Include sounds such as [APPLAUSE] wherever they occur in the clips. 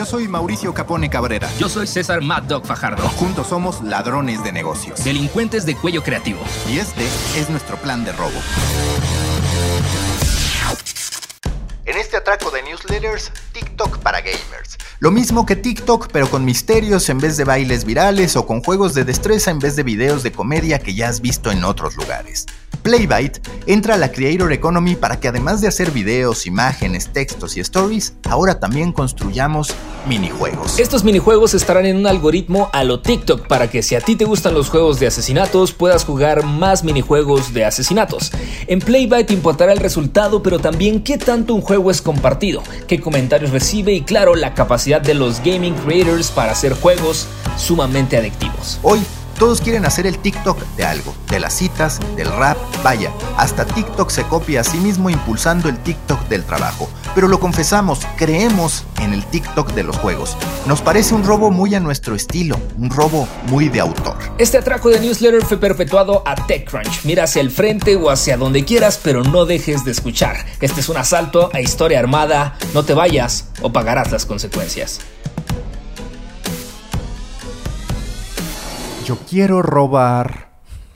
Yo soy Mauricio Capone Cabrera. Yo soy César Mad Dog Fajardo. Juntos somos ladrones de negocios. Delincuentes de cuello creativo. Y este es nuestro plan de robo. En este atraco de newsletters, TikTok para gamers. Lo mismo que TikTok, pero con misterios en vez de bailes virales o con juegos de destreza en vez de videos de comedia que ya has visto en otros lugares. Playbyte entra a la Creator Economy para que además de hacer videos, imágenes, textos y stories, ahora también construyamos minijuegos. Estos minijuegos estarán en un algoritmo a lo TikTok para que si a ti te gustan los juegos de asesinatos, puedas jugar más minijuegos de asesinatos. En Playbyte importará el resultado, pero también qué tanto un juego es compartido, qué comentarios recibe y claro, la capacidad de los gaming creators para hacer juegos sumamente adictivos. Hoy todos quieren hacer el TikTok de algo, de las citas, del rap, vaya, hasta TikTok se copia a sí mismo impulsando el TikTok del trabajo. Pero lo confesamos, creemos en el TikTok de los juegos. Nos parece un robo muy a nuestro estilo, un robo muy de autor. Este atraco de newsletter fue perpetuado a TechCrunch. Mira hacia el frente o hacia donde quieras, pero no dejes de escuchar. Este es un asalto a historia armada. No te vayas o pagarás las consecuencias. Yo quiero robar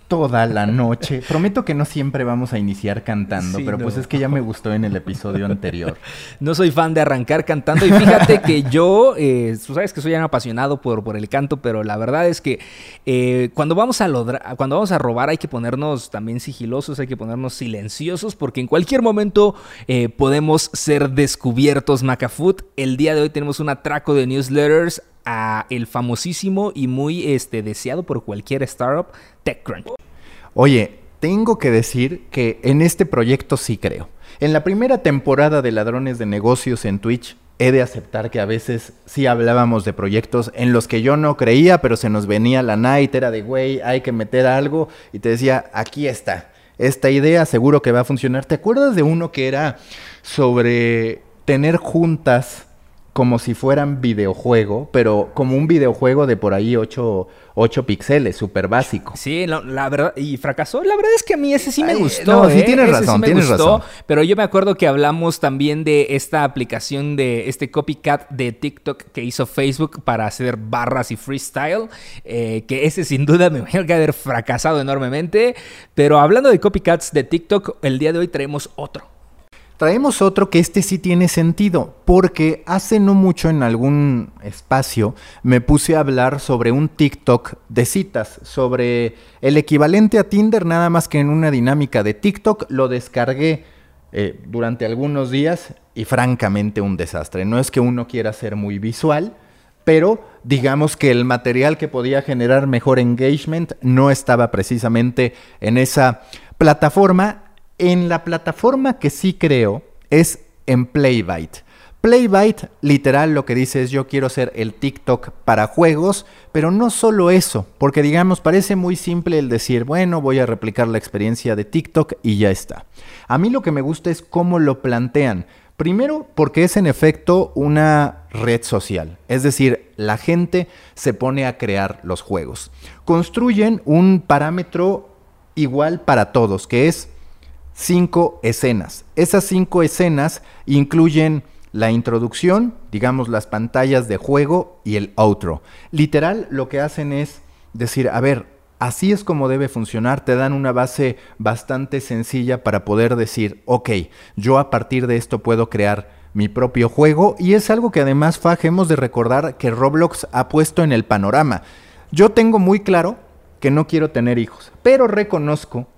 toda la noche. Prometo que no siempre vamos a iniciar cantando, pero pues es que ya me gustó en el episodio anterior. [LAUGHS] No soy fan de arrancar cantando y fíjate que yo, eh, tú sabes que soy un apasionado por, por el canto, pero la verdad es que eh, cuando, vamos a cuando vamos a robar hay que ponernos también sigilosos, hay que ponernos silenciosos porque en cualquier momento eh, podemos ser descubiertos, Macafoot. El día de hoy tenemos un atraco de newsletters a el famosísimo y muy este, deseado por cualquier startup TechCrunch. Oye, tengo que decir que en este proyecto sí creo. En la primera temporada de Ladrones de Negocios en Twitch, he de aceptar que a veces sí hablábamos de proyectos en los que yo no creía, pero se nos venía la night, era de, güey, hay que meter algo, y te decía, aquí está, esta idea seguro que va a funcionar. ¿Te acuerdas de uno que era sobre tener juntas como si fueran videojuego, pero como un videojuego de por ahí 8, píxeles, súper básico. Sí, la verdad, y fracasó. La verdad es que a mí ese sí me gustó. No, sí ¿eh? tienes razón, tienes razón. Pero yo me acuerdo que hablamos también de esta aplicación de este copycat de TikTok que hizo Facebook para hacer barras y freestyle, eh, que ese sin duda me voy a haber fracasado enormemente. Pero hablando de copycats de TikTok, el día de hoy traemos otro. Traemos otro que este sí tiene sentido, porque hace no mucho en algún espacio me puse a hablar sobre un TikTok de citas, sobre el equivalente a Tinder, nada más que en una dinámica de TikTok. Lo descargué eh, durante algunos días y francamente un desastre. No es que uno quiera ser muy visual, pero digamos que el material que podía generar mejor engagement no estaba precisamente en esa plataforma en la plataforma que sí creo es en Playbyte. Playbyte, literal, lo que dice es yo quiero ser el TikTok para juegos, pero no solo eso, porque digamos, parece muy simple el decir, bueno, voy a replicar la experiencia de TikTok y ya está. A mí lo que me gusta es cómo lo plantean. Primero, porque es en efecto una red social, es decir, la gente se pone a crear los juegos. Construyen un parámetro igual para todos, que es cinco escenas. Esas cinco escenas incluyen la introducción, digamos las pantallas de juego y el outro. Literal lo que hacen es decir, a ver, así es como debe funcionar, te dan una base bastante sencilla para poder decir, ok, yo a partir de esto puedo crear mi propio juego y es algo que además Faj hemos de recordar que Roblox ha puesto en el panorama. Yo tengo muy claro que no quiero tener hijos, pero reconozco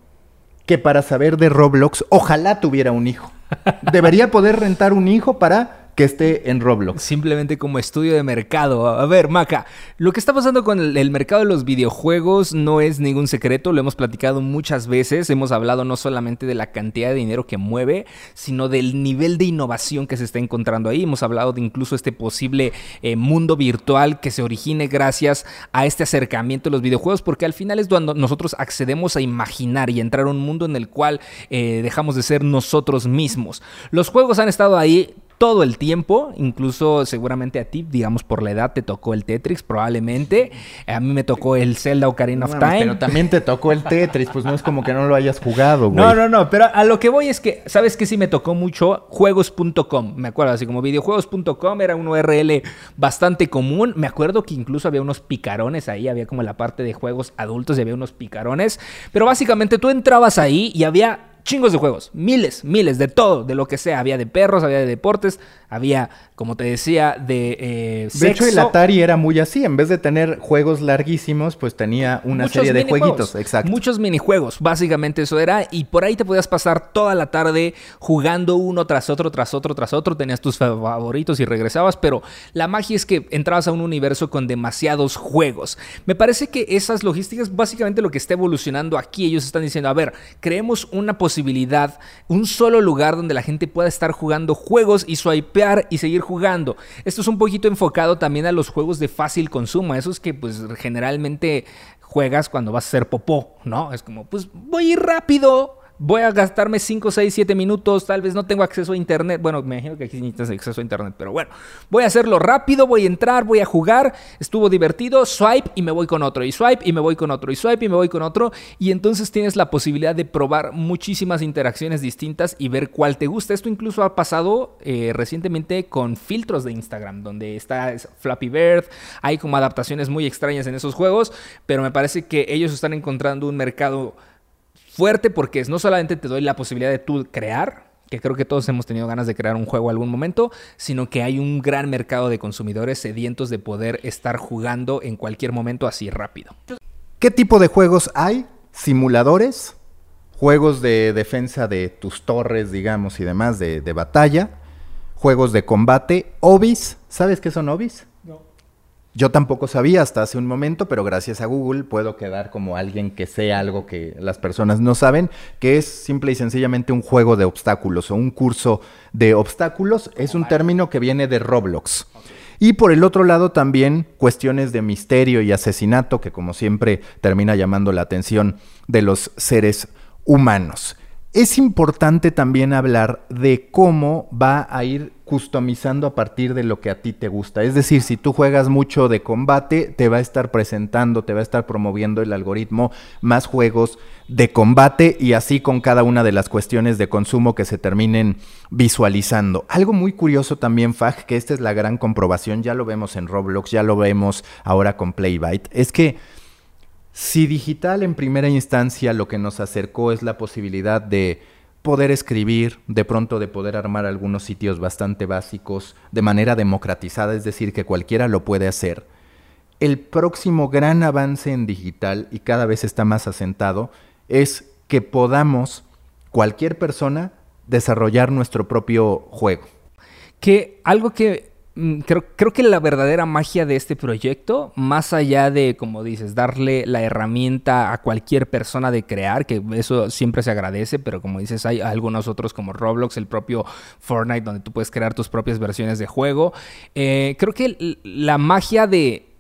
que para saber de Roblox, ojalá tuviera un hijo. [LAUGHS] Debería poder rentar un hijo para que esté en Roblox. Simplemente como estudio de mercado. A ver, Maca, lo que está pasando con el, mercado de los videojuegos no es ningún secreto, lo hemos platicado muchas veces, hemos hablado no solamente de la cantidad de dinero que mueve, sino del nivel de innovación que se está encontrando ahí. Hemos hablado de incluso este posible eh, mundo virtual que se origine gracias a este acercamiento de los videojuegos, porque al final es cuando nosotros accedemos a imaginar y entrar a un mundo en el cual eh, dejamos de ser nosotros mismos. Los juegos han estado ahí todo el tiempo, incluso seguramente a ti, digamos por la edad, te tocó el Tetris, probablemente. A mí me tocó el Zelda Ocarina of Time. Pero también te tocó el Tetris, pues no es como que no lo hayas jugado, güey. No, no, no, pero a lo que voy es que, ¿sabes qué? Sí me tocó mucho juegos.com, me acuerdo, así como videojuegos.com era un URL bastante común. Me acuerdo que incluso había unos picarones ahí, había como la parte de juegos adultos y había unos picarones. Pero básicamente tú entrabas ahí y había chingos de juegos, miles, miles, de todo, de lo que sea. Había de perros, había de deportes, había, como te decía, de eh, De hecho, el Atari era muy así. En vez de tener juegos larguísimos, pues tenía una serie de jueguitos. Exacto. Muchos minijuegos, básicamente eso era. Y por ahí te podías pasar toda la tarde jugando uno tras otro, tras otro, tras otro. Tenías tus favoritos y regresabas. Pero la magia es que entrabas a un universo con demasiados juegos. Me parece que esas logísticas, básicamente lo que está evolucionando aquí, ellos están diciendo, a ver, creemos una posibilidad, un solo lugar donde la gente pueda estar jugando juegos y swipe y seguir jugando. Esto es un poquito enfocado también a los juegos de fácil consumo, esos que pues generalmente juegas cuando vas a hacer popó, ¿no? Es como, pues voy rápido, voy a gastarme 5, 6, 7 minutos, tal vez no tengo acceso a internet. Bueno, me imagino que aquí necesitas acceso a internet, pero bueno, voy a hacerlo rápido, voy a entrar, voy a jugar, estuvo divertido, swipe y me voy con otro, y swipe y me voy con otro, y swipe y me voy con otro, y entonces tienes la posibilidad de probar muchísimas interacciones distintas y ver cuál te gusta. Esto incluso ha pasado eh, recientemente con filtros de Instagram, donde está Flappy Bird, hay como adaptaciones muy extrañas en esos juegos, pero me parece que ellos están encontrando un mercado fuerte porque no solamente te doy la posibilidad de tú crear, que creo que todos hemos tenido ganas de crear un juego algún momento, sino que hay un gran mercado de consumidores sedientos de poder estar jugando en cualquier momento así rápido. ¿Qué tipo de juegos hay? Simuladores, juegos de defensa de tus torres, digamos, y demás, de, de batalla, juegos de combate, obis, ¿sabes qué son obis? Yo tampoco sabía hasta hace un momento, pero gracias a Google puedo quedar como alguien que sea algo que las personas no saben, que es simple y sencillamente un juego de obstáculos o un curso de obstáculos. Es un término que viene de Roblox. Y por el otro lado también cuestiones de misterio y asesinato, que como siempre termina llamando la atención de los seres humanos. Es importante también hablar de cómo va a ir customizando a partir de lo que a ti te gusta. Es decir, si tú juegas mucho de combate, te va a estar presentando, te va a estar promoviendo el algoritmo más juegos de combate y así con cada una de las cuestiones de consumo que se terminen visualizando. Algo muy curioso también, Fag, que esta es la gran comprobación, ya lo vemos en Roblox, ya lo vemos ahora con Playbyte, es que si digital en primera instancia lo que nos acercó es la posibilidad de poder escribir, de pronto de poder armar algunos sitios bastante básicos de manera democratizada, es decir, que cualquiera lo puede hacer, el próximo gran avance en digital, y cada vez está más asentado, es que podamos, cualquier persona, desarrollar nuestro propio juego. Que algo que creo, creo, que la verdadera magia de este proyecto, más allá de, como dices, darle la herramienta a cualquier persona de crear, que eso siempre se agradece, pero como dices, hay algunos otros como Roblox, el propio Fortnite, donde tú puedes crear tus propias versiones de juego. Eh, creo que la magia de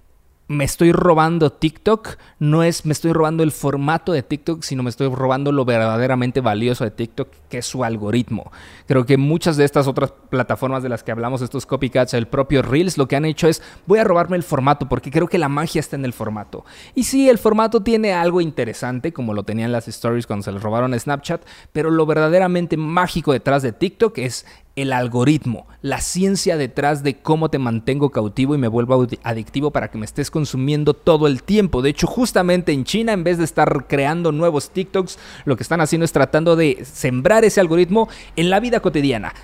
me estoy robando TikTok, no es me estoy robando el formato de TikTok, sino me estoy robando lo verdaderamente valioso de TikTok, que es su algoritmo. Creo que muchas de estas otras plataformas de las que hablamos, estos copycats, el propio Reels, lo que han hecho es voy a robarme el formato, porque creo que la magia está en el formato. Y sí, el formato tiene algo interesante, como lo tenían las stories cuando se les robaron a Snapchat, pero lo verdaderamente mágico detrás de TikTok es el algoritmo, la ciencia detrás de cómo te mantengo cautivo y me vuelvo adictivo para que me estés consumiendo todo el tiempo. De hecho, justamente en China, en vez de estar creando nuevos TikToks, lo que están haciendo es tratando de sembrar ese algoritmo en la vida cotidiana.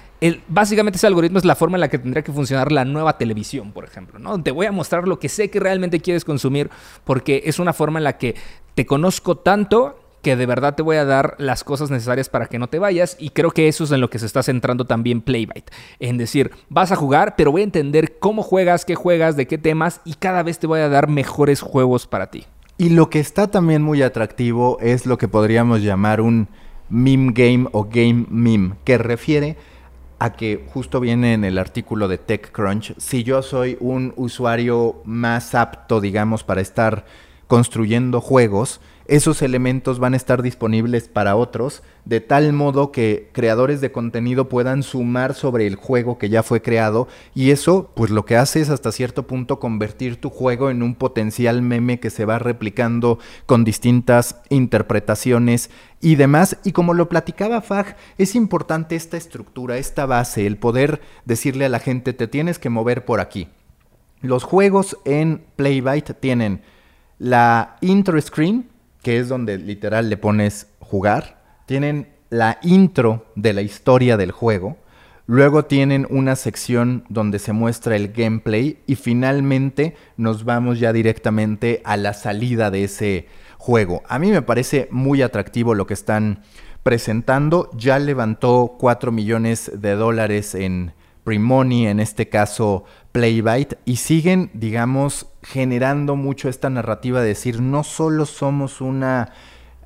Básicamente ese algoritmo es la forma en la que tendría que funcionar la nueva televisión, por ejemplo. ¿no? Te voy a mostrar lo que sé que realmente quieres consumir porque es una forma en la que te conozco tanto que de verdad te voy a dar las cosas necesarias para que no te vayas y creo que eso es en lo que se está centrando también Playbyte, en decir, vas a jugar, pero voy a entender cómo juegas, qué juegas, de qué temas y cada vez te voy a dar mejores juegos para ti. Y lo que está también muy atractivo es lo que podríamos llamar un meme game o game meme, que refiere a que justo viene en el artículo de TechCrunch, si yo soy un usuario más apto, digamos, para estar construyendo juegos, esos elementos van a estar disponibles para otros, de tal modo que creadores de contenido puedan sumar sobre el juego que ya fue creado y eso pues lo que hace es hasta cierto punto convertir tu juego en un potencial meme que se va replicando con distintas interpretaciones y demás. Y como lo platicaba Fag, es importante esta estructura, esta base, el poder decirle a la gente te tienes que mover por aquí. Los juegos en Playbyte tienen la intro screen, que es donde literal le pones jugar. Tienen la intro de la historia del juego. Luego tienen una sección donde se muestra el gameplay y finalmente nos vamos ya directamente a la salida de ese juego. A mí me parece muy atractivo lo que están presentando. Ya levantó 4 millones de dólares en Primoni, en este caso Playbyte, y siguen, digamos, generando mucho esta narrativa de decir, no solo somos una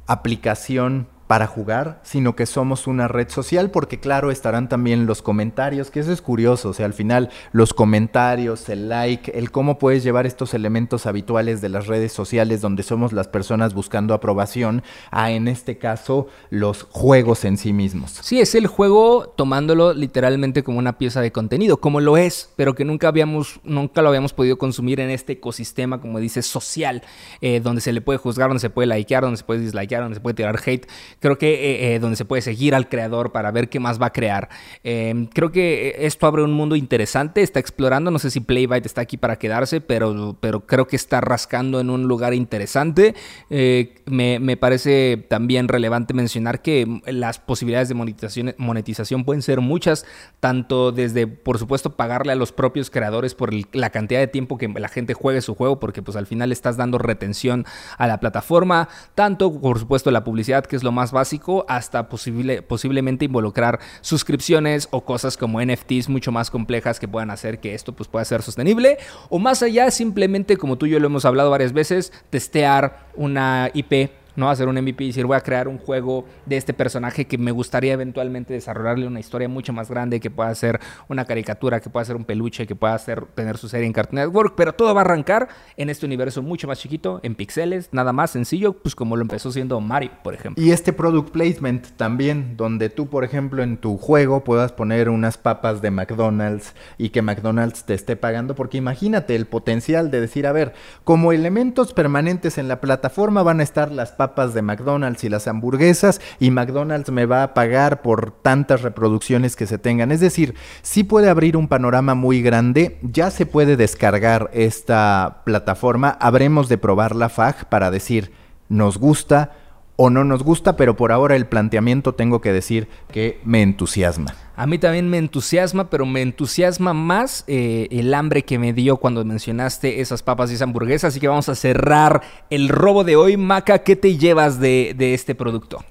aplicación para jugar, sino que somos una red social, porque claro, estarán también los comentarios, que eso es curioso, o sea, al final los comentarios, el like, el cómo puedes llevar estos elementos habituales de las redes sociales donde somos las personas buscando aprobación, a en este caso los juegos en sí mismos. Sí, es el juego tomándolo literalmente como una pieza de contenido, como lo es, pero que nunca habíamos, nunca lo habíamos podido consumir en este ecosistema, como dice, social, eh, donde se le puede juzgar, donde se puede likear, donde se puede dislikear, donde se puede tirar hate creo que eh, eh, donde se puede seguir al creador para ver qué más va a crear. Em, creo que esto abre un mundo interesante, está explorando, no sé si Playbyte está aquí para quedarse, pero, pero creo que está rascando en un lugar interesante. Eh, me, me, parece también relevante mencionar que las posibilidades de monetización, monetización pueden ser muchas, tanto desde, por supuesto, pagarle a los propios creadores por la cantidad de tiempo que la gente juegue su juego, porque pues al final estás dando retención a la plataforma, tanto, por supuesto, la publicidad, que es lo más básico hasta posible, posiblemente involucrar suscripciones o cosas como NFTs mucho más complejas que puedan hacer que esto pues, pueda ser sostenible. O más allá, simplemente, como tú y yo lo hemos hablado varias veces, testear una IP no hacer un MVP y decir voy a crear un juego de este personaje que me gustaría eventualmente desarrollarle una historia mucho más grande, que pueda ser una caricatura, que pueda ser un peluche, que pueda tener su serie en Cartoon Network, pero todo va a arrancar en este universo mucho más chiquito, en pixeles, nada más sencillo, pues como lo empezó siendo Mario, por ejemplo. Y este product placement también, donde tú, por ejemplo, en tu juego puedas poner unas papas de McDonald's y que McDonald's te esté pagando, porque imagínate el potencial de decir, a ver, como elementos permanentes en la plataforma van a estar las papas de McDonald's y las hamburguesas y McDonald's me va a pagar por tantas reproducciones que se tengan. Es decir, sí puede abrir un panorama muy grande, ya se puede descargar esta plataforma, habremos de probar la FAG para decir, nos gusta o no nos gusta, pero por ahora el planteamiento tengo que decir que me entusiasma. A mí también me entusiasma, pero me entusiasma más eh, el hambre que me dio cuando mencionaste esas papas y esa. Así que vamos a cerrar el robo de hoy. Maca, ¿qué te llevas de, este producto?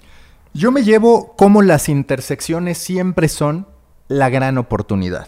Yo me llevo cómo las intersecciones siempre son la gran oportunidad.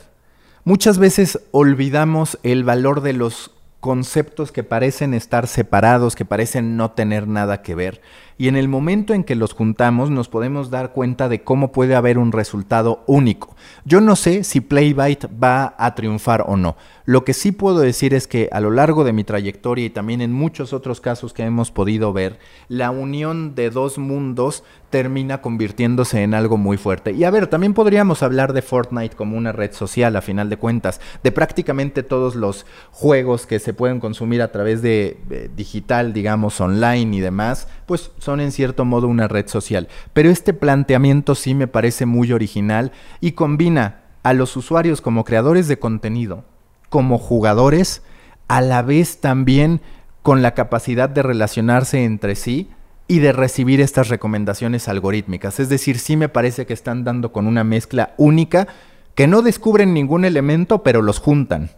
Muchas veces olvidamos el valor de los conceptos que parecen estar separados, que parecen no tener nada que ver y en el momento en que los juntamos nos podemos dar cuenta de cómo puede haber un resultado único. Yo no sé si Playbyte va a triunfar o no. Lo que sí puedo decir es que a lo largo de mi trayectoria y también en muchos otros casos que hemos podido ver, la unión de dos mundos termina convirtiéndose en algo muy fuerte. Y a ver, también podríamos hablar de Fortnite como una red social a final de cuentas, de prácticamente todos los juegos que se pueden consumir a través de eh, digital, digamos, online y demás, pues son en cierto modo una red social. Pero este planteamiento sí me parece muy original y combina a los usuarios como creadores de contenido, como jugadores, a la vez también con la capacidad de relacionarse entre sí y de recibir estas recomendaciones algorítmicas. Es decir, sí me parece que están dando con una mezcla única que no descubren ningún elemento, pero los juntan.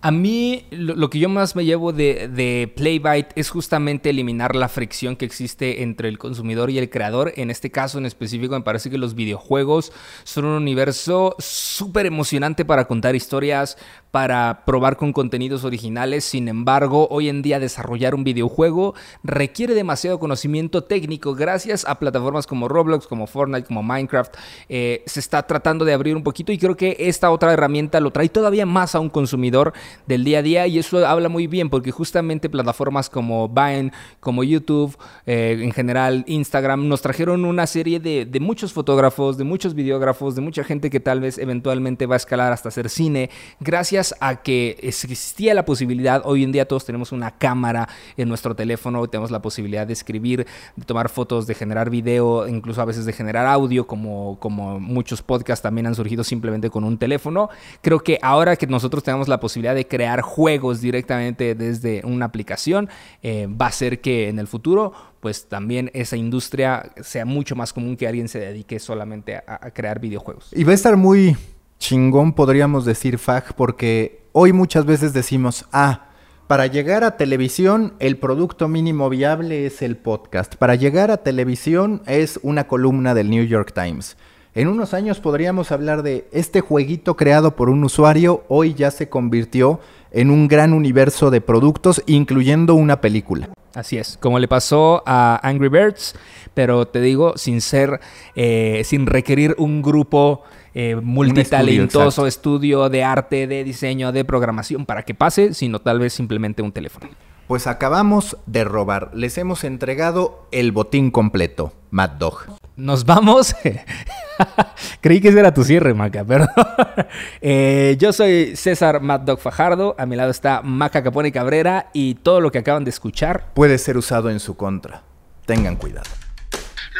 A mí lo, que yo más me llevo de, de Playbyte es justamente eliminar la fricción que existe entre el consumidor y el creador. En este caso en específico me parece que los videojuegos son un universo súper emocionante para contar historias, para probar con contenidos originales. Sin embargo, hoy en día desarrollar un videojuego requiere demasiado conocimiento técnico. Gracias a plataformas como Roblox, como Fortnite, como Minecraft, eh, se está tratando de abrir un poquito y creo que esta otra herramienta lo trae todavía más a un consumidor del día a día y eso habla muy bien porque justamente plataformas como Vine, como YouTube, eh, en general Instagram, nos trajeron una serie de, muchos fotógrafos, de muchos videógrafos, de mucha gente que tal vez eventualmente va a escalar hasta hacer cine, gracias a que existía la posibilidad, hoy en día todos tenemos una cámara en nuestro teléfono, tenemos la posibilidad de escribir, de tomar fotos, de generar video, incluso a veces de generar audio, como, como muchos podcasts también han surgido simplemente con un teléfono. Creo que ahora que nosotros tenemos la posibilidad de crear juegos directamente desde una aplicación, eh, va a ser que en el futuro pues también esa industria sea mucho más común que alguien se dedique solamente a, a crear videojuegos. Y va a estar muy chingón, podríamos decir, Fag, porque hoy muchas veces decimos, ah, para llegar a televisión, el producto mínimo viable es el podcast. Para llegar a televisión es una columna del New York Times. En unos años podríamos hablar de este jueguito creado por un usuario, hoy ya se convirtió en un gran universo de productos, incluyendo una película. Así es, como le pasó a Angry Birds, pero te digo, sin ser, eh, sin requerir un grupo eh, multitalentoso, estudio, estudio de arte, de diseño, de programación para que pase, sino tal vez simplemente un teléfono. Pues acabamos de robar. Les hemos entregado el botín completo, Mad Dog. Nos vamos. [LAUGHS] [LAUGHS] Creí que ese era tu cierre, Maca, perdón. [LAUGHS] eh, yo soy César Mad Fajardo. A mi lado está Maca Capone Cabrera. Y todo lo que acaban de escuchar puede ser usado en su contra. Tengan cuidado.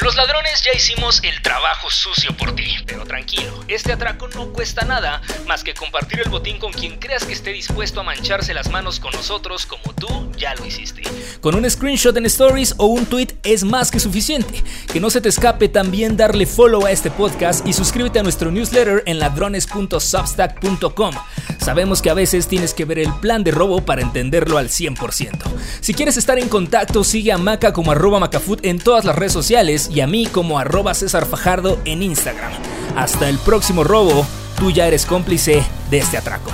Los ladrones ya hicimos el trabajo sucio por ti, pero tranquilo, este atraco no cuesta nada más que compartir el botín con quien creas que esté dispuesto a mancharse las manos con nosotros como tú ya lo hiciste. Con un screenshot en stories o un tweet es más que suficiente. Que no se te escape también darle follow a este podcast y suscríbete a nuestro newsletter en ladrones.substack.com. Sabemos que a veces tienes que ver el plan de robo para entenderlo al 100%. Si quieres estar en contacto, sigue a Maca como arroba macafoot en todas las redes sociales y a mí como arroba César Fajardo en Instagram. Hasta el próximo robo, tú ya eres cómplice de este atraco.